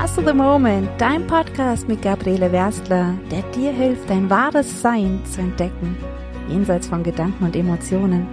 Master the Moment, dein Podcast mit Gabriele Werstler, der dir hilft, dein wahres Sein zu entdecken, jenseits von Gedanken und Emotionen,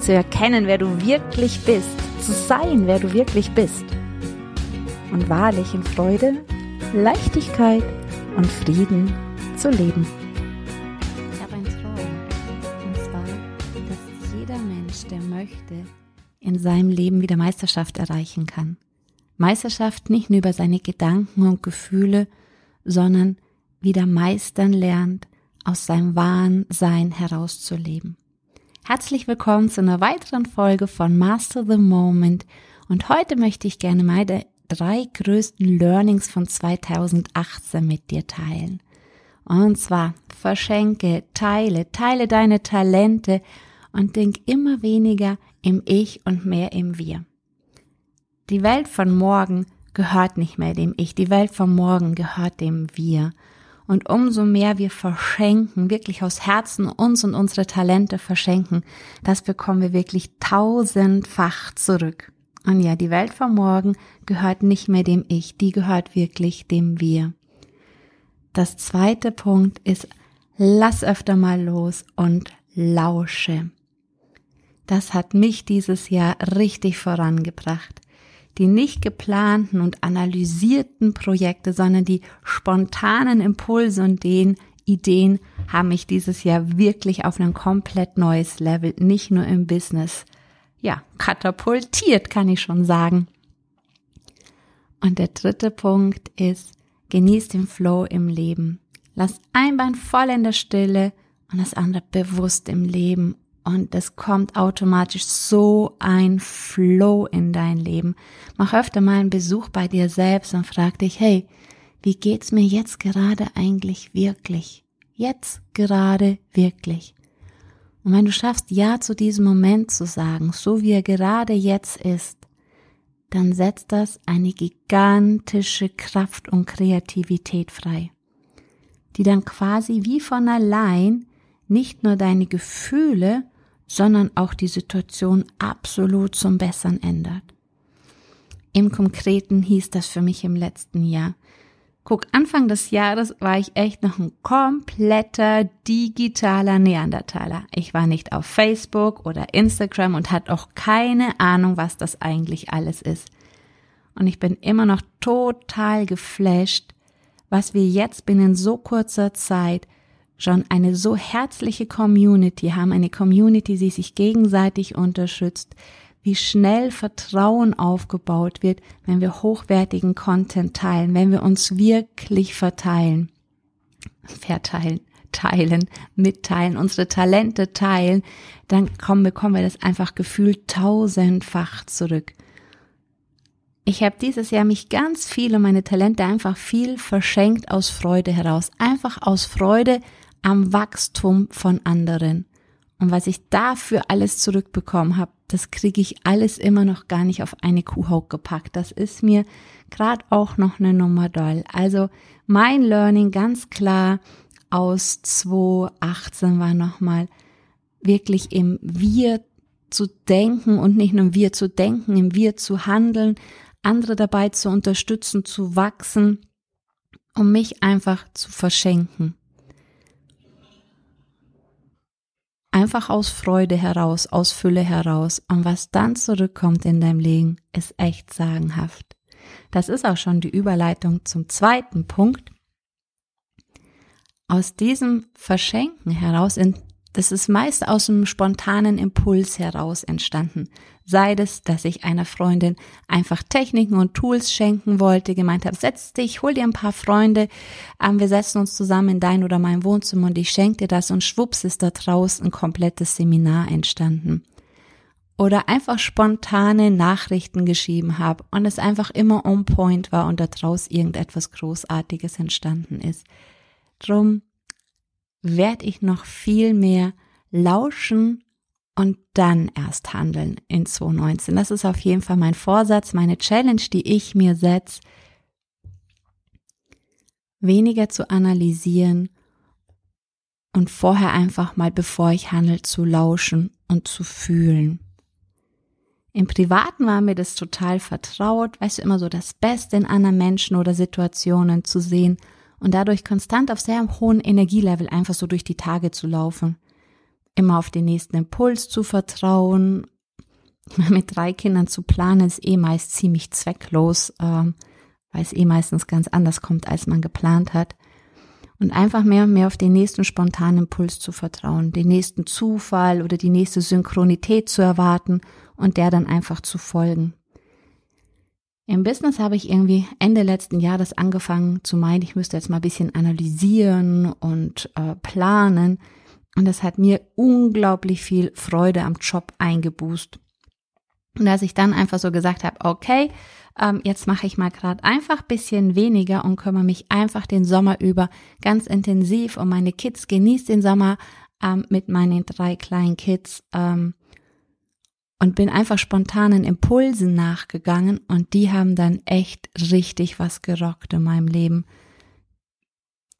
zu erkennen, wer du wirklich bist, zu sein, wer du wirklich bist und wahrlich in Freude, Leichtigkeit und Frieden zu leben. Ich habe einen Traum, und zwar, dass jeder Mensch, der möchte, in seinem Leben wieder Meisterschaft erreichen kann. Meisterschaft nicht nur über seine Gedanken und Gefühle, sondern wieder meistern lernt, aus seinem wahren Sein herauszuleben. Herzlich willkommen zu einer weiteren Folge von Master the Moment und heute möchte ich gerne meine drei größten Learnings von 2018 mit dir teilen. Und zwar verschenke, teile, teile deine Talente und denk immer weniger im Ich und mehr im Wir. Die Welt von morgen gehört nicht mehr dem Ich, die Welt von morgen gehört dem Wir. Und umso mehr wir verschenken, wirklich aus Herzen uns und unsere Talente verschenken, das bekommen wir wirklich tausendfach zurück. Und ja, die Welt von morgen gehört nicht mehr dem Ich, die gehört wirklich dem Wir. Das zweite Punkt ist, lass öfter mal los und lausche. Das hat mich dieses Jahr richtig vorangebracht die nicht geplanten und analysierten Projekte, sondern die spontanen Impulse und den Ideen haben mich dieses Jahr wirklich auf ein komplett neues Level, nicht nur im Business, ja, katapultiert, kann ich schon sagen. Und der dritte Punkt ist, genieß den Flow im Leben. Lass ein Bein voll in der Stille und das andere bewusst im Leben und es kommt automatisch so ein Flow in dein Leben. Mach öfter mal einen Besuch bei dir selbst und frag dich, hey, wie geht's mir jetzt gerade eigentlich wirklich? Jetzt gerade wirklich. Und wenn du schaffst, Ja zu diesem Moment zu sagen, so wie er gerade jetzt ist, dann setzt das eine gigantische Kraft und Kreativität frei, die dann quasi wie von allein nicht nur deine Gefühle, sondern auch die Situation absolut zum Bessern ändert. Im Konkreten hieß das für mich im letzten Jahr. Guck, Anfang des Jahres war ich echt noch ein kompletter digitaler Neandertaler. Ich war nicht auf Facebook oder Instagram und hatte auch keine Ahnung, was das eigentlich alles ist. Und ich bin immer noch total geflasht, was wir jetzt binnen so kurzer Zeit schon eine so herzliche Community haben, eine Community, die sich gegenseitig unterstützt, wie schnell Vertrauen aufgebaut wird, wenn wir hochwertigen Content teilen, wenn wir uns wirklich verteilen, verteilen, teilen, mitteilen, unsere Talente teilen, dann kommen, bekommen wir das einfach gefühlt tausendfach zurück. Ich habe dieses Jahr mich ganz viel und meine Talente einfach viel verschenkt aus Freude heraus. Einfach aus Freude, am Wachstum von anderen. Und was ich dafür alles zurückbekommen habe, das kriege ich alles immer noch gar nicht auf eine Kuhhaut gepackt. Das ist mir gerade auch noch eine Nummer doll. Also mein Learning ganz klar aus 2018 war nochmal wirklich im Wir zu denken und nicht nur im Wir zu denken, im Wir zu handeln, andere dabei zu unterstützen, zu wachsen, um mich einfach zu verschenken. Einfach aus Freude heraus, aus Fülle heraus. Und was dann zurückkommt in deinem Leben, ist echt sagenhaft. Das ist auch schon die Überleitung zum zweiten Punkt. Aus diesem Verschenken heraus das ist meist aus einem spontanen Impuls heraus entstanden. Sei es, dass ich einer Freundin einfach Techniken und Tools schenken wollte, gemeint habe, setz dich, hol dir ein paar Freunde, ähm, wir setzen uns zusammen in dein oder mein Wohnzimmer und ich schenke dir das und schwupps ist da draußen ein komplettes Seminar entstanden. Oder einfach spontane Nachrichten geschrieben habe und es einfach immer on point war und da draus irgendetwas Großartiges entstanden ist. Drum werde ich noch viel mehr lauschen und dann erst handeln in 2019. Das ist auf jeden Fall mein Vorsatz, meine Challenge, die ich mir setze, weniger zu analysieren und vorher einfach mal, bevor ich handle, zu lauschen und zu fühlen. Im Privaten war mir das total vertraut, weißt du, immer so das Beste in anderen Menschen oder Situationen zu sehen und dadurch konstant auf sehr hohen Energielevel einfach so durch die Tage zu laufen. Immer auf den nächsten Impuls zu vertrauen. Mit drei Kindern zu planen ist eh meist ziemlich zwecklos, ähm, weil es eh meistens ganz anders kommt, als man geplant hat und einfach mehr und mehr auf den nächsten spontanen Impuls zu vertrauen, den nächsten Zufall oder die nächste Synchronität zu erwarten und der dann einfach zu folgen. Im Business habe ich irgendwie Ende letzten Jahres angefangen zu meinen, ich müsste jetzt mal ein bisschen analysieren und äh, planen. Und das hat mir unglaublich viel Freude am Job eingeboost. Und dass ich dann einfach so gesagt habe, okay, ähm, jetzt mache ich mal gerade einfach bisschen weniger und kümmere mich einfach den Sommer über ganz intensiv um meine Kids, genieße den Sommer ähm, mit meinen drei kleinen Kids ähm, und bin einfach spontanen Impulsen nachgegangen und die haben dann echt richtig was gerockt in meinem Leben.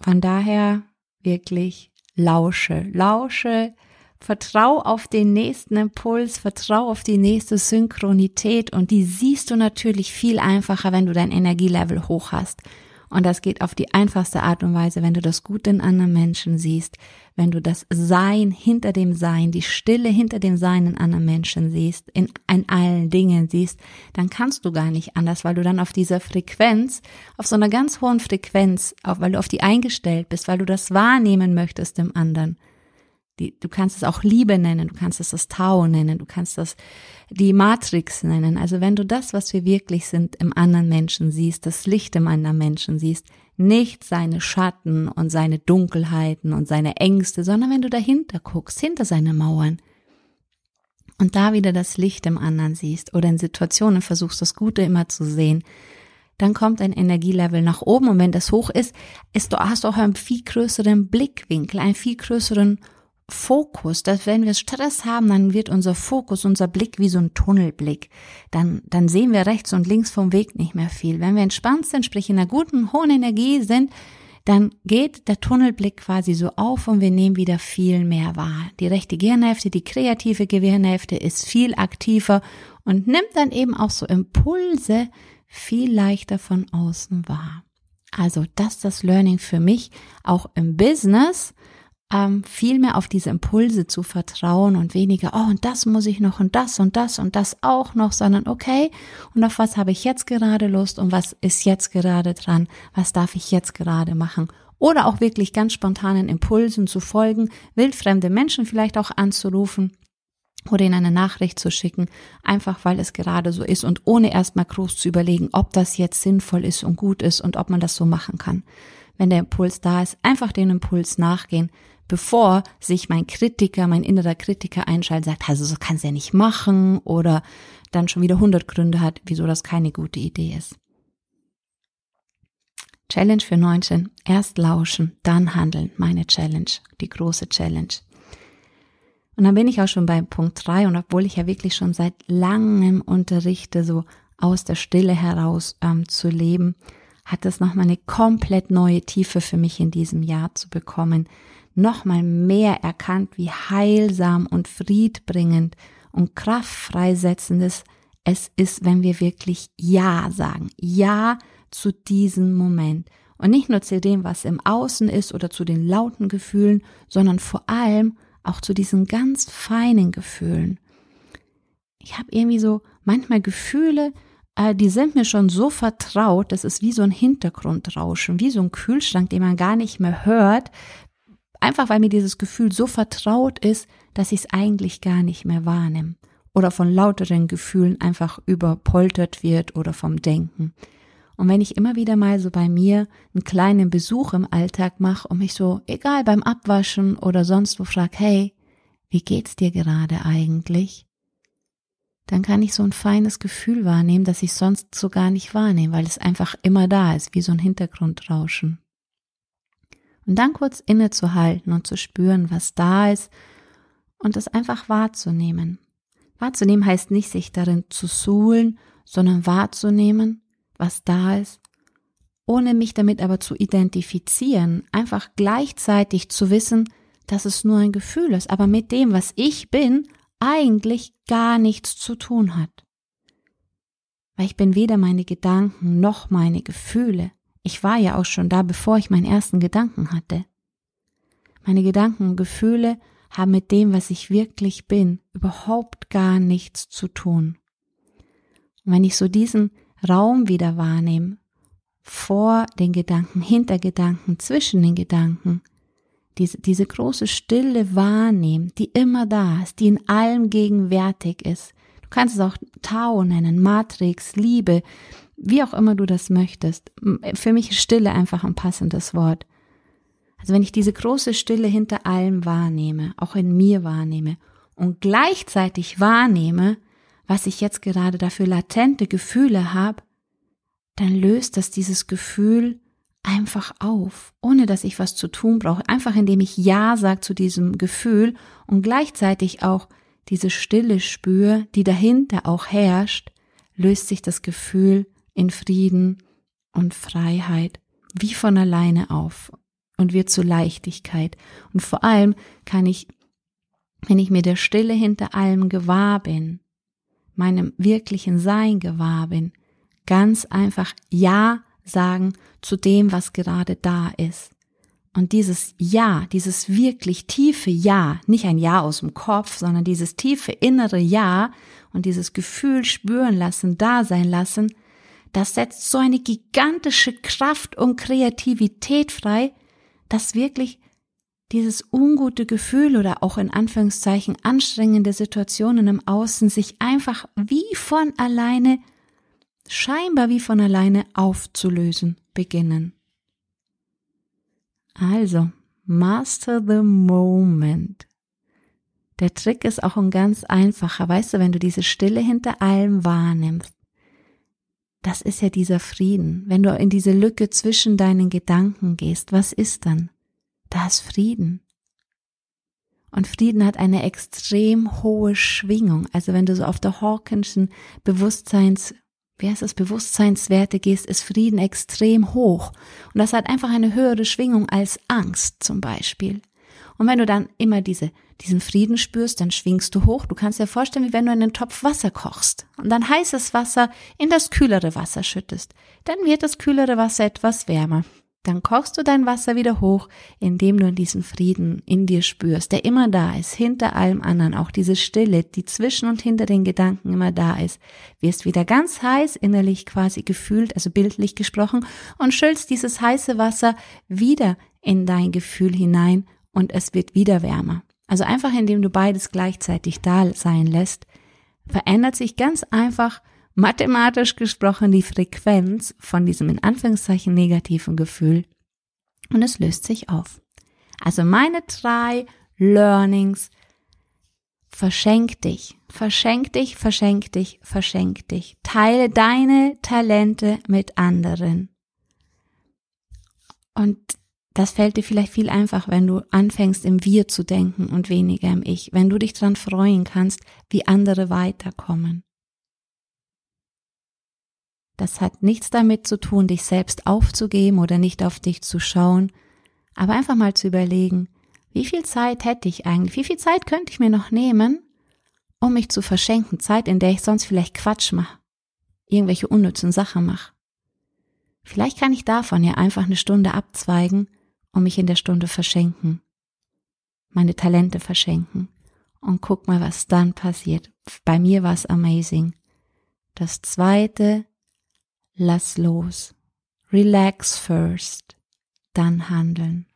Von daher wirklich lausche, lausche Vertrau auf den nächsten Impuls, vertrau auf die nächste Synchronität und die siehst du natürlich viel einfacher, wenn du dein Energielevel hoch hast. Und das geht auf die einfachste Art und Weise, wenn du das Gute in anderen Menschen siehst, wenn du das Sein hinter dem Sein, die Stille hinter dem Sein in anderen Menschen siehst, in, in allen Dingen siehst, dann kannst du gar nicht anders, weil du dann auf dieser Frequenz, auf so einer ganz hohen Frequenz, auch weil du auf die eingestellt bist, weil du das wahrnehmen möchtest im anderen, die, du kannst es auch Liebe nennen, du kannst es das Tau nennen, du kannst das die Matrix nennen. Also wenn du das, was wir wirklich sind, im anderen Menschen siehst, das Licht im anderen Menschen siehst, nicht seine Schatten und seine Dunkelheiten und seine Ängste, sondern wenn du dahinter guckst, hinter seine Mauern und da wieder das Licht im anderen siehst oder in Situationen versuchst, das Gute immer zu sehen, dann kommt ein Energielevel nach oben und wenn das hoch ist, ist du hast du auch einen viel größeren Blickwinkel, einen viel größeren Fokus, dass wenn wir Stress haben, dann wird unser Fokus, unser Blick wie so ein Tunnelblick. Dann, dann sehen wir rechts und links vom Weg nicht mehr viel. Wenn wir entspannt sind, sprich in einer guten, hohen Energie sind, dann geht der Tunnelblick quasi so auf und wir nehmen wieder viel mehr wahr. Die rechte Gehirnhälfte, die kreative Gehirnhälfte ist viel aktiver und nimmt dann eben auch so Impulse viel leichter von außen wahr. Also das ist das Learning für mich, auch im Business ähm, viel mehr auf diese Impulse zu vertrauen und weniger, oh, und das muss ich noch und das und das und das auch noch, sondern okay, und auf was habe ich jetzt gerade Lust und was ist jetzt gerade dran, was darf ich jetzt gerade machen. Oder auch wirklich ganz spontanen Impulsen zu folgen, wildfremde Menschen vielleicht auch anzurufen oder ihnen eine Nachricht zu schicken, einfach weil es gerade so ist und ohne erstmal groß zu überlegen, ob das jetzt sinnvoll ist und gut ist und ob man das so machen kann. Wenn der Impuls da ist, einfach den Impuls nachgehen, bevor sich mein Kritiker, mein innerer Kritiker einschaltet, sagt, also so kannst du ja nicht machen oder dann schon wieder 100 Gründe hat, wieso das keine gute Idee ist. Challenge für 19. Erst lauschen, dann handeln. Meine Challenge, die große Challenge. Und dann bin ich auch schon bei Punkt 3 und obwohl ich ja wirklich schon seit langem unterrichte, so aus der Stille heraus ähm, zu leben, hat es nochmal eine komplett neue Tiefe für mich in diesem Jahr zu bekommen, nochmal mehr erkannt, wie heilsam und friedbringend und kraftfreisetzendes es ist, wenn wir wirklich Ja sagen. Ja zu diesem Moment. Und nicht nur zu dem, was im Außen ist oder zu den lauten Gefühlen, sondern vor allem auch zu diesen ganz feinen Gefühlen. Ich habe irgendwie so manchmal Gefühle, die sind mir schon so vertraut, das ist wie so ein Hintergrundrauschen, wie so ein Kühlschrank, den man gar nicht mehr hört, Einfach weil mir dieses Gefühl so vertraut ist, dass ich es eigentlich gar nicht mehr wahrnehme. Oder von lauteren Gefühlen einfach überpoltert wird oder vom Denken. Und wenn ich immer wieder mal so bei mir einen kleinen Besuch im Alltag mache und mich so, egal beim Abwaschen oder sonst wo frag, hey, wie geht's dir gerade eigentlich? Dann kann ich so ein feines Gefühl wahrnehmen, das ich sonst so gar nicht wahrnehme, weil es einfach immer da ist, wie so ein Hintergrundrauschen. Und dann kurz innezuhalten und zu spüren, was da ist und es einfach wahrzunehmen. Wahrzunehmen heißt nicht, sich darin zu suhlen, sondern wahrzunehmen, was da ist, ohne mich damit aber zu identifizieren, einfach gleichzeitig zu wissen, dass es nur ein Gefühl ist, aber mit dem, was ich bin, eigentlich gar nichts zu tun hat. Weil ich bin weder meine Gedanken noch meine Gefühle. Ich war ja auch schon da, bevor ich meinen ersten Gedanken hatte. Meine Gedanken und Gefühle haben mit dem, was ich wirklich bin, überhaupt gar nichts zu tun. Und wenn ich so diesen Raum wieder wahrnehme, vor den Gedanken, hinter Gedanken, zwischen den Gedanken, diese, diese große Stille wahrnehmen, die immer da ist, die in allem gegenwärtig ist. Du kannst es auch Tao nennen, Matrix, Liebe, wie auch immer du das möchtest. Für mich ist Stille einfach ein passendes Wort. Also wenn ich diese große Stille hinter allem wahrnehme, auch in mir wahrnehme und gleichzeitig wahrnehme, was ich jetzt gerade dafür latente Gefühle habe, dann löst das dieses Gefühl einfach auf, ohne dass ich was zu tun brauche, einfach indem ich Ja sage zu diesem Gefühl und gleichzeitig auch diese Stille spüre, die dahinter auch herrscht, löst sich das Gefühl in Frieden und Freiheit wie von alleine auf und wird zur Leichtigkeit. Und vor allem kann ich, wenn ich mir der Stille hinter allem gewahr bin, meinem wirklichen Sein gewahr bin, ganz einfach Ja sagen zu dem, was gerade da ist. Und dieses Ja, dieses wirklich tiefe Ja, nicht ein Ja aus dem Kopf, sondern dieses tiefe innere Ja und dieses Gefühl spüren lassen, da sein lassen, das setzt so eine gigantische Kraft und Kreativität frei, dass wirklich dieses ungute Gefühl oder auch in Anführungszeichen anstrengende Situationen im Außen sich einfach wie von alleine, scheinbar wie von alleine aufzulösen beginnen. Also, master the moment. Der Trick ist auch ein ganz einfacher. Weißt du, wenn du diese Stille hinter allem wahrnimmst, das ist ja dieser Frieden. Wenn du in diese Lücke zwischen deinen Gedanken gehst, was ist dann? Da ist Frieden. Und Frieden hat eine extrem hohe Schwingung. Also wenn du so auf der Hawkinschen Bewusstseins, wie heißt das, Bewusstseinswerte gehst, ist Frieden extrem hoch. Und das hat einfach eine höhere Schwingung als Angst zum Beispiel. Und wenn du dann immer diese, diesen Frieden spürst, dann schwingst du hoch. Du kannst dir vorstellen, wie wenn du einen Topf Wasser kochst und dann heißes Wasser in das kühlere Wasser schüttest. Dann wird das kühlere Wasser etwas wärmer. Dann kochst du dein Wasser wieder hoch, indem du diesen Frieden in dir spürst, der immer da ist, hinter allem anderen, auch diese Stille, die zwischen und hinter den Gedanken immer da ist. Wirst wieder ganz heiß, innerlich quasi gefühlt, also bildlich gesprochen, und schüllst dieses heiße Wasser wieder in dein Gefühl hinein und es wird wieder wärmer. Also einfach indem du beides gleichzeitig da sein lässt, verändert sich ganz einfach mathematisch gesprochen die Frequenz von diesem in Anführungszeichen negativen Gefühl und es löst sich auf. Also meine drei Learnings verschenk dich, verschenk dich, verschenk dich, verschenk dich. Teile deine Talente mit anderen. Und das fällt dir vielleicht viel einfach, wenn du anfängst im Wir zu denken und weniger im Ich, wenn du dich dran freuen kannst, wie andere weiterkommen. Das hat nichts damit zu tun, dich selbst aufzugeben oder nicht auf dich zu schauen, aber einfach mal zu überlegen, wie viel Zeit hätte ich eigentlich, wie viel Zeit könnte ich mir noch nehmen, um mich zu verschenken, Zeit, in der ich sonst vielleicht Quatsch mache, irgendwelche unnützen Sachen mache. Vielleicht kann ich davon ja einfach eine Stunde abzweigen und mich in der Stunde verschenken, meine Talente verschenken und guck mal, was dann passiert. Bei mir war es amazing. Das zweite, lass los. Relax first, dann handeln.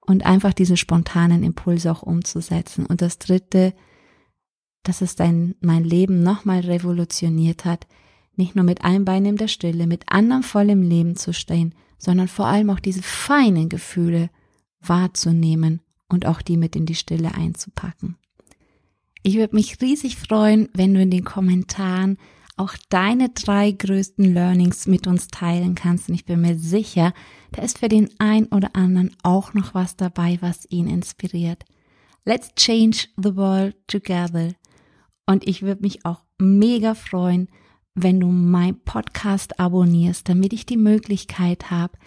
Und einfach diese spontanen Impulse auch umzusetzen. Und das dritte, dass es dein, mein Leben nochmal revolutioniert hat, nicht nur mit einem Bein in der Stille, mit anderem voll im Leben zu stehen, sondern vor allem auch diese feinen Gefühle wahrzunehmen und auch die mit in die Stille einzupacken. Ich würde mich riesig freuen, wenn du in den Kommentaren auch deine drei größten Learnings mit uns teilen kannst. Und ich bin mir sicher, da ist für den ein oder anderen auch noch was dabei, was ihn inspiriert. Let's change the world together. Und ich würde mich auch mega freuen, wenn du mein Podcast abonnierst, damit ich die Möglichkeit habe,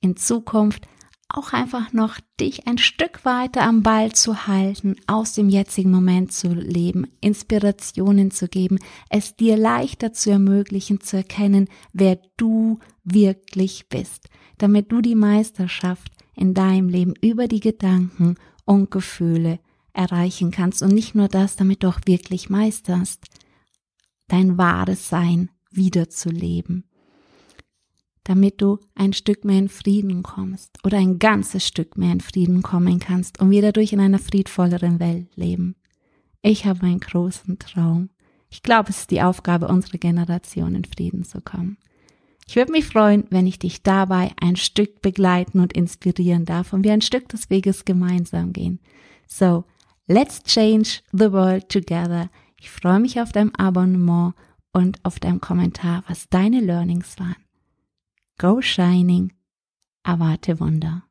in Zukunft auch einfach noch dich ein Stück weiter am Ball zu halten, aus dem jetzigen Moment zu leben, Inspirationen zu geben, es dir leichter zu ermöglichen, zu erkennen, wer du wirklich bist, damit du die Meisterschaft in deinem Leben über die Gedanken und Gefühle erreichen kannst und nicht nur das, damit du auch wirklich meisterst, dein wahres Sein wiederzuleben damit du ein Stück mehr in Frieden kommst oder ein ganzes Stück mehr in Frieden kommen kannst und wir dadurch in einer friedvolleren Welt leben. Ich habe einen großen Traum. Ich glaube, es ist die Aufgabe unserer Generation, in Frieden zu kommen. Ich würde mich freuen, wenn ich dich dabei ein Stück begleiten und inspirieren darf und wir ein Stück des Weges gemeinsam gehen. So, let's change the world together. Ich freue mich auf dein Abonnement und auf deinem Kommentar, was deine Learnings waren. Go Shining, erwarte Wunder.